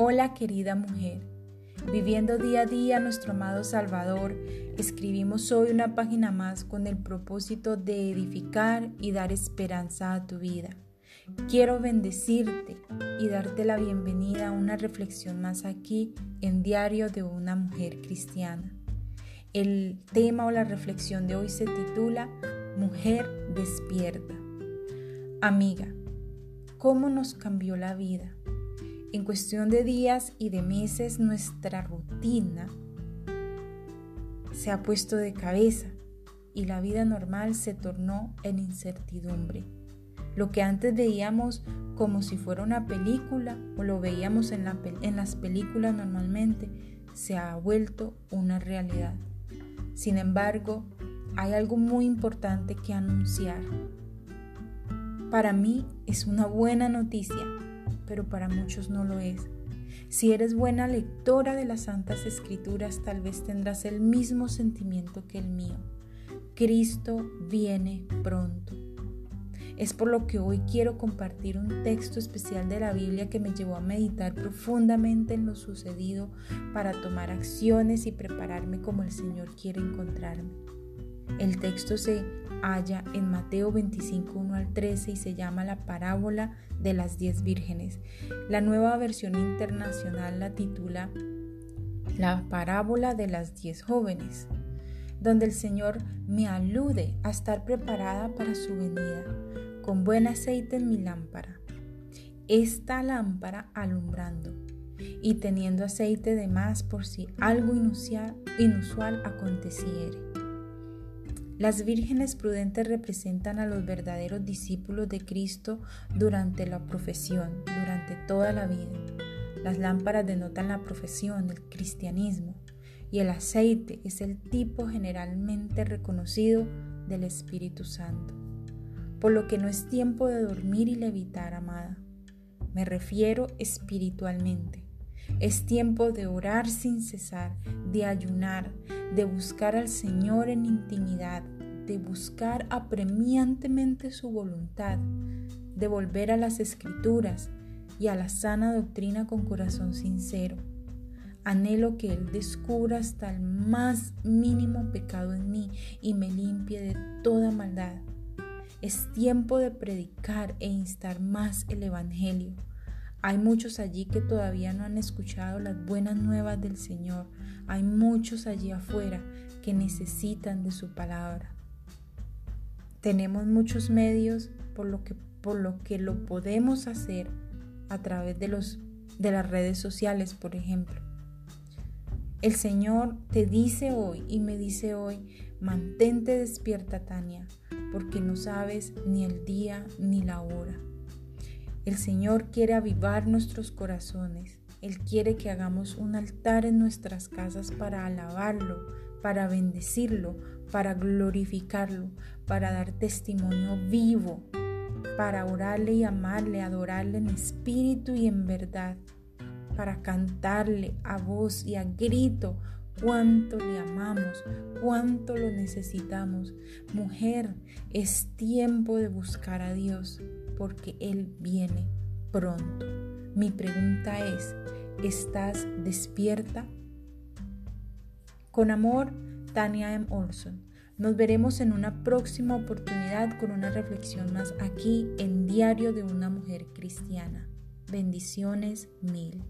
Hola querida mujer, viviendo día a día nuestro amado Salvador, escribimos hoy una página más con el propósito de edificar y dar esperanza a tu vida. Quiero bendecirte y darte la bienvenida a una reflexión más aquí en Diario de una Mujer Cristiana. El tema o la reflexión de hoy se titula Mujer despierta. Amiga, ¿cómo nos cambió la vida? En cuestión de días y de meses nuestra rutina se ha puesto de cabeza y la vida normal se tornó en incertidumbre. Lo que antes veíamos como si fuera una película o lo veíamos en, las películas normalmente, se ha vuelto una realidad. Sin embargo, hay algo muy importante que anunciar. Para mí es una buena noticia pero para muchos no lo es. Si eres buena lectora de las Santas Escrituras, tal vez tendrás el mismo sentimiento que el mío. Cristo viene pronto. Es por lo que hoy quiero compartir un texto especial de la Biblia que me llevó a meditar profundamente en lo sucedido para tomar acciones y prepararme como el Señor quiere encontrarme. El texto se halla en Mateo 25, 1 al 13 y se llama la parábola de las diez vírgenes. La nueva versión internacional la titula La parábola de las diez jóvenes, donde el Señor me alude a estar preparada para su venida, con buen aceite en mi lámpara. Esta lámpara alumbrando y teniendo aceite de más por si algo inusual, inusual aconteciere. Las vírgenes prudentes representan a los verdaderos discípulos de Cristo durante la profesión, durante toda la vida. Las lámparas denotan la profesión, el cristianismo, y el aceite es el tipo generalmente reconocido del Espíritu Santo. Por lo que no es tiempo de dormir y levitar, amada. Me refiero espiritualmente. Es tiempo de orar sin cesar, de ayunar, de buscar al Señor en intimidad, de buscar apremiantemente su voluntad, de volver a las escrituras y a la sana doctrina con corazón sincero. Anhelo que Él descubra hasta el más mínimo pecado en mí y me limpie de toda maldad. Es tiempo de predicar e instar más el Evangelio hay muchos allí que todavía no han escuchado las buenas nuevas del Señor. Hay muchos allí afuera que necesitan de su palabra. Tenemos muchos medios por lo que, por lo, que lo podemos hacer a través de, los, de las redes sociales, por ejemplo. El Señor te dice hoy y me dice hoy, mantente despierta, Tania, porque no sabes ni el día ni la hora. El Señor quiere avivar nuestros corazones. Él quiere que hagamos un altar en nuestras casas para alabarlo, para bendecirlo, para glorificarlo, para dar testimonio vivo, para orarle y amarle, adorarle en espíritu y en verdad, para cantarle a voz y a grito cuánto le amamos, cuánto lo necesitamos. Mujer, es tiempo de buscar a Dios porque Él viene pronto. Mi pregunta es, ¿estás despierta? Con amor, Tania M. Olson. Nos veremos en una próxima oportunidad con una reflexión más aquí en Diario de una Mujer Cristiana. Bendiciones mil.